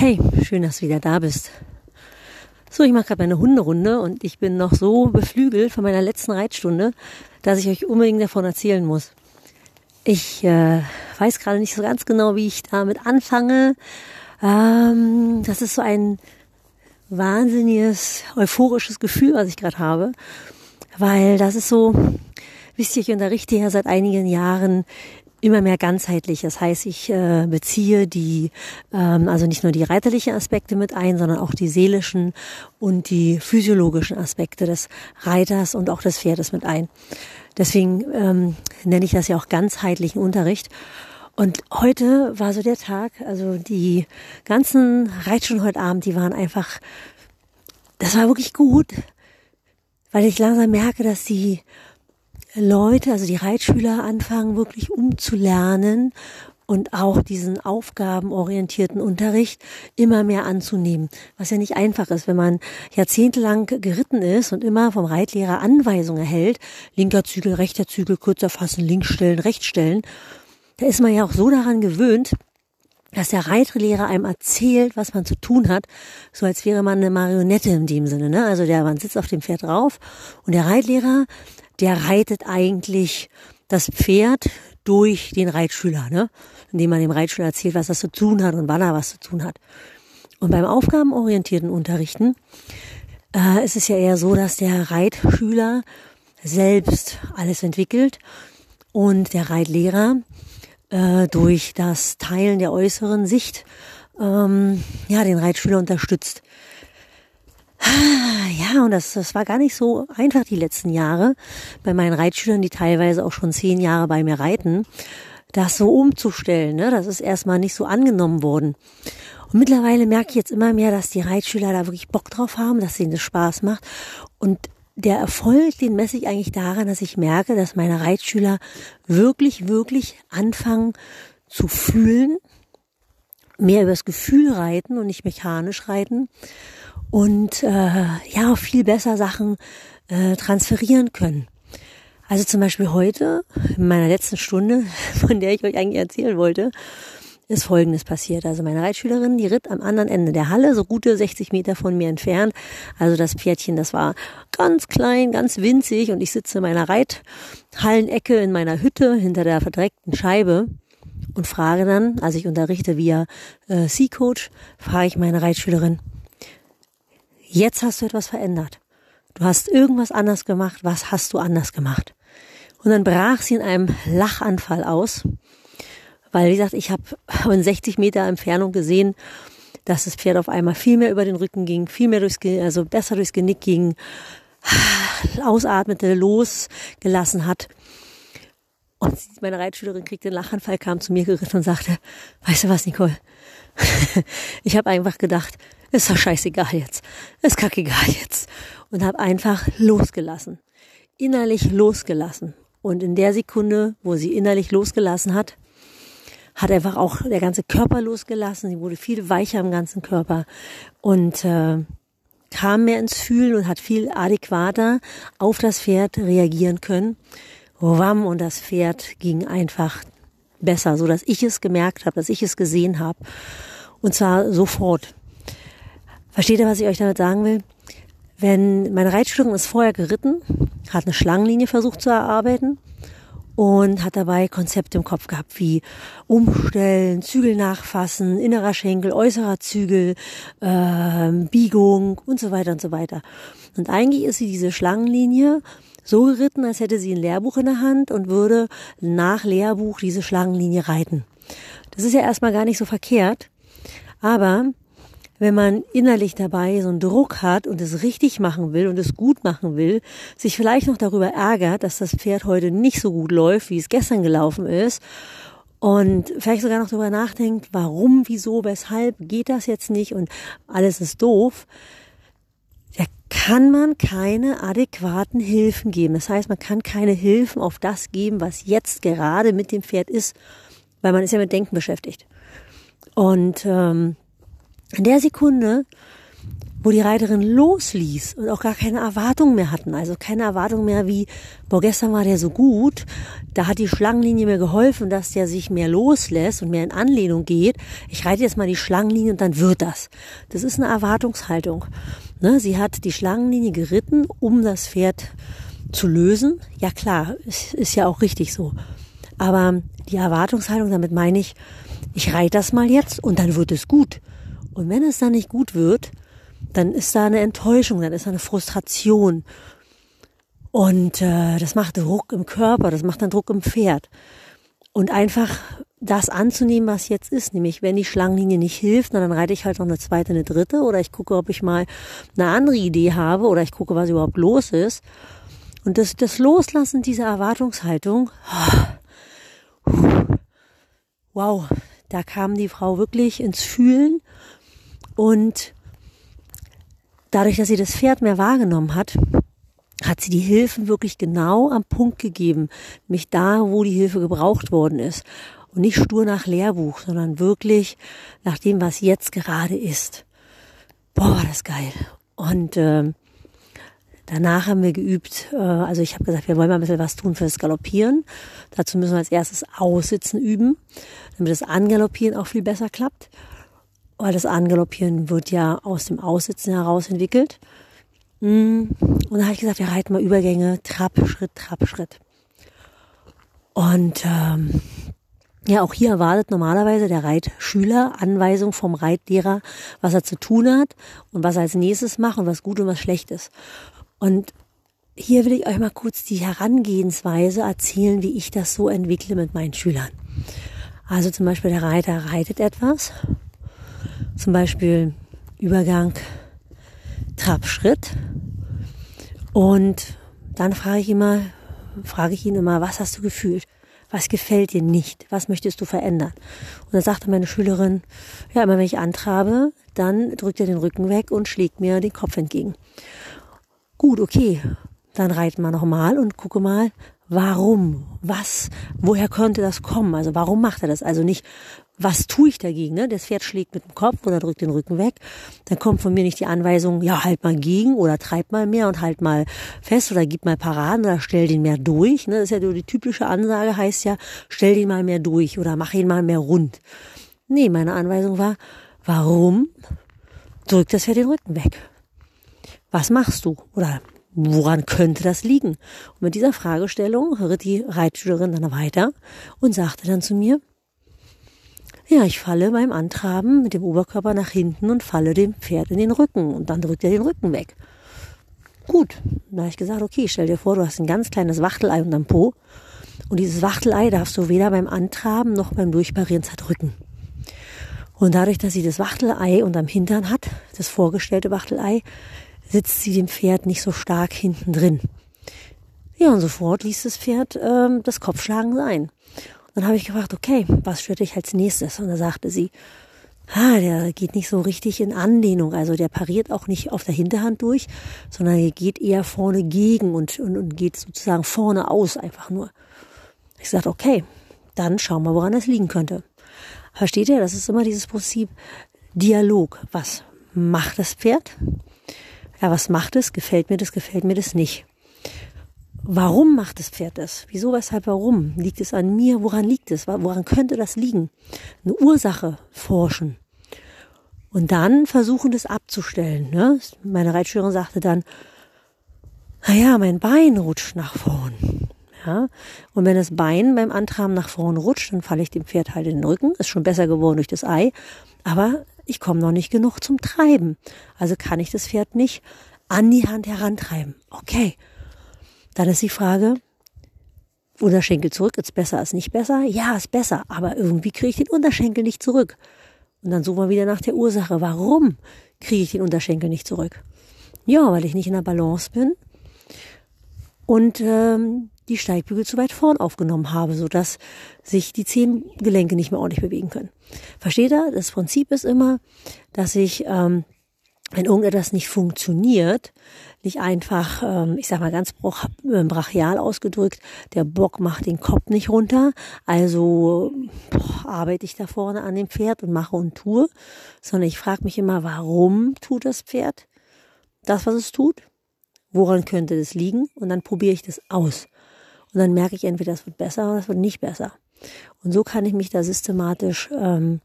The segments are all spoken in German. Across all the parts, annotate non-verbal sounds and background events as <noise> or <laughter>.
Hey, schön, dass du wieder da bist. So, ich mache gerade meine Hunderunde und ich bin noch so beflügelt von meiner letzten Reitstunde, dass ich euch unbedingt davon erzählen muss. Ich äh, weiß gerade nicht so ganz genau, wie ich damit anfange. Ähm, das ist so ein wahnsinniges, euphorisches Gefühl, was ich gerade habe, weil das ist so, wisst ihr, ich unterrichte ja seit einigen Jahren immer mehr ganzheitlich. Das heißt, ich äh, beziehe die, ähm, also nicht nur die reiterlichen Aspekte mit ein, sondern auch die seelischen und die physiologischen Aspekte des Reiters und auch des Pferdes mit ein. Deswegen ähm, nenne ich das ja auch ganzheitlichen Unterricht. Und heute war so der Tag, also die ganzen Reitstunden heute Abend, die waren einfach, das war wirklich gut, weil ich langsam merke, dass die Leute, also die Reitschüler anfangen wirklich umzulernen und auch diesen aufgabenorientierten Unterricht immer mehr anzunehmen, was ja nicht einfach ist, wenn man jahrzehntelang geritten ist und immer vom Reitlehrer Anweisungen erhält, linker Zügel, rechter Zügel, kürzer fassen, links stellen, rechts stellen, da ist man ja auch so daran gewöhnt, dass der Reitlehrer einem erzählt, was man zu tun hat, so als wäre man eine Marionette in dem Sinne. Ne? Also der, man sitzt auf dem Pferd drauf und der Reitlehrer der reitet eigentlich das Pferd durch den Reitschüler, ne? indem man dem Reitschüler erzählt, was das zu tun hat und wann er was zu tun hat. Und beim aufgabenorientierten Unterrichten äh, ist es ja eher so, dass der Reitschüler selbst alles entwickelt und der Reitlehrer äh, durch das Teilen der äußeren Sicht ähm, ja den Reitschüler unterstützt. Ja, und das, das war gar nicht so einfach die letzten Jahre bei meinen Reitschülern, die teilweise auch schon zehn Jahre bei mir reiten, das so umzustellen. Ne? Das ist erstmal nicht so angenommen worden. Und mittlerweile merke ich jetzt immer mehr, dass die Reitschüler da wirklich Bock drauf haben, dass ihnen das Spaß macht. Und der Erfolg, den messe ich eigentlich daran, dass ich merke, dass meine Reitschüler wirklich, wirklich anfangen zu fühlen, mehr übers Gefühl reiten und nicht mechanisch reiten und äh, ja viel besser Sachen äh, transferieren können. Also zum Beispiel heute, in meiner letzten Stunde, <laughs> von der ich euch eigentlich erzählen wollte, ist Folgendes passiert. Also meine Reitschülerin, die ritt am anderen Ende der Halle, so gute 60 Meter von mir entfernt. Also das Pferdchen, das war ganz klein, ganz winzig und ich sitze in meiner Reithallenecke in meiner Hütte hinter der verdreckten Scheibe und frage dann, als ich unterrichte via äh, C-Coach, frage ich meine Reitschülerin, jetzt hast du etwas verändert. Du hast irgendwas anders gemacht. Was hast du anders gemacht? Und dann brach sie in einem Lachanfall aus, weil, wie gesagt, ich habe <laughs> in 60 Meter Entfernung gesehen, dass das Pferd auf einmal viel mehr über den Rücken ging, viel mehr durchs, also besser durchs Genick ging, <sighs> ausatmete, losgelassen hat. Und meine Reitschülerin kriegte den Lachanfall, kam zu mir geritten und sagte, weißt du was, Nicole? <laughs> ich habe einfach gedacht, ist doch scheißegal jetzt. Ist kackegal jetzt. Und habe einfach losgelassen. Innerlich losgelassen. Und in der Sekunde, wo sie innerlich losgelassen hat, hat einfach auch der ganze Körper losgelassen. Sie wurde viel weicher im ganzen Körper und äh, kam mehr ins Fühlen und hat viel adäquater auf das Pferd reagieren können. Wam und das Pferd ging einfach besser, so dass ich es gemerkt habe, dass ich es gesehen habe und zwar sofort. Versteht ihr, was ich euch damit sagen will? Wenn meine Reitschülerin ist vorher geritten, hat eine Schlangenlinie versucht zu erarbeiten und hat dabei Konzepte im Kopf gehabt wie Umstellen, Zügel nachfassen, innerer Schenkel, äußerer Zügel, äh, Biegung und so weiter und so weiter. Und eigentlich ist sie diese Schlangenlinie so geritten, als hätte sie ein Lehrbuch in der Hand und würde nach Lehrbuch diese Schlangenlinie reiten. Das ist ja erstmal gar nicht so verkehrt, aber wenn man innerlich dabei so einen Druck hat und es richtig machen will und es gut machen will, sich vielleicht noch darüber ärgert, dass das Pferd heute nicht so gut läuft, wie es gestern gelaufen ist und vielleicht sogar noch darüber nachdenkt, warum, wieso, weshalb geht das jetzt nicht und alles ist doof, da kann man keine adäquaten Hilfen geben. Das heißt, man kann keine Hilfen auf das geben, was jetzt gerade mit dem Pferd ist, weil man ist ja mit Denken beschäftigt. Und ähm, in der Sekunde wo die Reiterin losließ und auch gar keine Erwartung mehr hatten. Also keine Erwartung mehr wie, boah, gestern war der so gut, da hat die Schlangenlinie mir geholfen, dass der sich mehr loslässt und mehr in Anlehnung geht. Ich reite jetzt mal die Schlangenlinie und dann wird das. Das ist eine Erwartungshaltung. Ne? Sie hat die Schlangenlinie geritten, um das Pferd zu lösen. Ja klar, ist, ist ja auch richtig so. Aber die Erwartungshaltung, damit meine ich, ich reite das mal jetzt und dann wird es gut. Und wenn es dann nicht gut wird, dann ist da eine Enttäuschung, dann ist da eine Frustration. Und äh, das macht Druck im Körper, das macht dann Druck im Pferd. Und einfach das anzunehmen, was jetzt ist, nämlich wenn die Schlangenlinie nicht hilft, dann reite ich halt noch eine zweite, eine dritte oder ich gucke, ob ich mal eine andere Idee habe oder ich gucke, was überhaupt los ist. Und das, das Loslassen dieser Erwartungshaltung, <sighs> wow, da kam die Frau wirklich ins Fühlen und dadurch, dass sie das Pferd mehr wahrgenommen hat, hat sie die Hilfen wirklich genau am Punkt gegeben, nämlich da, wo die Hilfe gebraucht worden ist. Und nicht stur nach Lehrbuch, sondern wirklich nach dem, was jetzt gerade ist. Boah, war das geil. Und äh, danach haben wir geübt, äh, also ich habe gesagt, wir wollen mal ein bisschen was tun fürs Galoppieren. Dazu müssen wir als erstes Aussitzen üben, damit das Angaloppieren auch viel besser klappt weil das Angaloppieren wird ja aus dem Aussitzen heraus entwickelt. Mm. Und da habe ich gesagt, wir reiten mal Übergänge, Trab, Schritt, Trab, Schritt. Und ähm, ja, auch hier erwartet normalerweise der Reitschüler Anweisung vom Reitlehrer, was er zu tun hat und was er als nächstes macht und was gut und was schlecht ist. Und hier will ich euch mal kurz die Herangehensweise erzählen, wie ich das so entwickle mit meinen Schülern. Also zum Beispiel der Reiter reitet etwas zum Beispiel Übergang, Trabschritt. Und dann frage ich immer, frage ich ihn immer, was hast du gefühlt? Was gefällt dir nicht? Was möchtest du verändern? Und dann sagte meine Schülerin, ja, immer wenn ich antrabe, dann drückt er den Rücken weg und schlägt mir den Kopf entgegen. Gut, okay. Dann reiten wir nochmal und gucke mal, warum? Was? Woher könnte das kommen? Also warum macht er das? Also nicht, was tue ich dagegen? Ne? Das Pferd schlägt mit dem Kopf oder drückt den Rücken weg. Dann kommt von mir nicht die Anweisung, ja, halt mal gegen oder treib mal mehr und halt mal fest oder gib mal Paraden oder stell den mehr durch. Ne? Das ist ja die typische Ansage, heißt ja, stell den mal mehr durch oder mach ihn mal mehr rund. Nee, meine Anweisung war, warum drückt das Pferd den Rücken weg? Was machst du? Oder woran könnte das liegen? Und mit dieser Fragestellung ritt die Reitschülerin dann weiter und sagte dann zu mir, ja, ich falle beim Antraben mit dem Oberkörper nach hinten und falle dem Pferd in den Rücken und dann drückt er den Rücken weg. Gut, da habe ich gesagt, okay, stell dir vor, du hast ein ganz kleines Wachtelei unterm Po und dieses Wachtelei darfst du weder beim Antraben noch beim Durchparieren zerdrücken. Und dadurch, dass sie das Wachtelei unterm Hintern hat, das vorgestellte Wachtelei, sitzt sie dem Pferd nicht so stark hinten drin. Ja, und sofort ließ das Pferd ähm, das Kopfschlagen sein. Dann habe ich gefragt, okay, was stört dich als nächstes? Und da sagte sie, ah, der geht nicht so richtig in Anlehnung. Also der pariert auch nicht auf der Hinterhand durch, sondern er geht eher vorne gegen und, und, und geht sozusagen vorne aus einfach nur. Ich sagte, okay, dann schauen wir, woran das liegen könnte. Versteht ihr? Das ist immer dieses Prinzip Dialog. Was macht das Pferd? Ja, was macht es? Gefällt mir das? Gefällt mir das nicht? Warum macht das Pferd das? Wieso, weshalb, warum? Liegt es an mir? Woran liegt es? Woran könnte das liegen? Eine Ursache forschen. Und dann versuchen, das abzustellen. Ne? Meine Reitschülerin sagte dann, naja, mein Bein rutscht nach vorn. Ja? Und wenn das Bein beim Antraben nach vorn rutscht, dann falle ich dem Pferd halt in den Rücken. Ist schon besser geworden durch das Ei. Aber ich komme noch nicht genug zum Treiben. Also kann ich das Pferd nicht an die Hand herantreiben. Okay, dann ist die Frage, Unterschenkel zurück, ist besser als nicht besser? Ja, ist besser, aber irgendwie kriege ich den Unterschenkel nicht zurück. Und dann suchen wir wieder nach der Ursache. Warum kriege ich den Unterschenkel nicht zurück? Ja, weil ich nicht in der Balance bin und ähm, die Steigbügel zu weit vorn aufgenommen habe, sodass sich die Zehengelenke nicht mehr ordentlich bewegen können. Versteht ihr? Das Prinzip ist immer, dass ich ähm, wenn irgendetwas nicht funktioniert, nicht einfach, ähm, ich sag mal ganz äh, brachial ausgedrückt, der Bock macht den Kopf nicht runter, also boah, arbeite ich da vorne an dem Pferd und mache und tue, sondern ich frage mich immer, warum tut das Pferd das, was es tut, woran könnte das liegen und dann probiere ich das aus. Und dann merke ich entweder, es wird besser oder es wird nicht besser. Und so kann ich mich da systematisch ähm,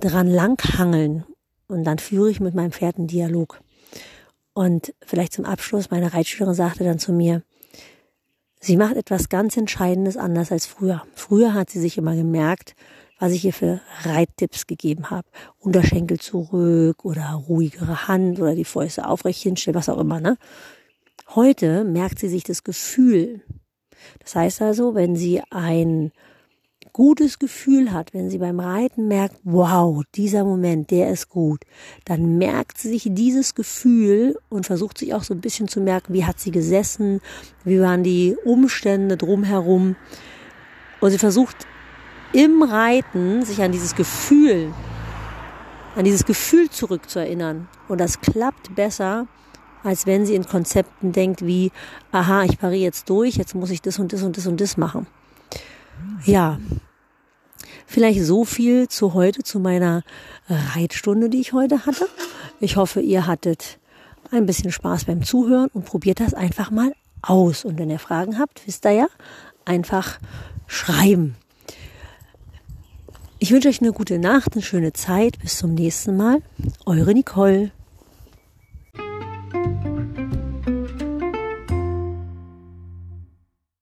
dran langhangeln und dann führe ich mit meinem Pferd einen Dialog. Und vielleicht zum Abschluss, meine Reitschülerin sagte dann zu mir, sie macht etwas ganz Entscheidendes anders als früher. Früher hat sie sich immer gemerkt, was ich ihr für Reittipps gegeben habe. Unterschenkel zurück oder ruhigere Hand oder die Fäuste aufrecht hinstellen, was auch immer. Ne? Heute merkt sie sich das Gefühl. Das heißt also, wenn sie ein gutes Gefühl hat, wenn sie beim Reiten merkt, wow, dieser Moment, der ist gut, dann merkt sie sich dieses Gefühl und versucht sich auch so ein bisschen zu merken, wie hat sie gesessen, wie waren die Umstände drumherum. Und sie versucht im Reiten sich an dieses Gefühl, an dieses Gefühl zurückzuerinnern. Und das klappt besser, als wenn sie in Konzepten denkt wie, aha, ich pariere jetzt durch, jetzt muss ich das und das und das und das machen. Ja, Vielleicht so viel zu heute, zu meiner Reitstunde, die ich heute hatte. Ich hoffe, ihr hattet ein bisschen Spaß beim Zuhören und probiert das einfach mal aus. Und wenn ihr Fragen habt, wisst ihr ja, einfach schreiben. Ich wünsche euch eine gute Nacht, eine schöne Zeit. Bis zum nächsten Mal. Eure Nicole.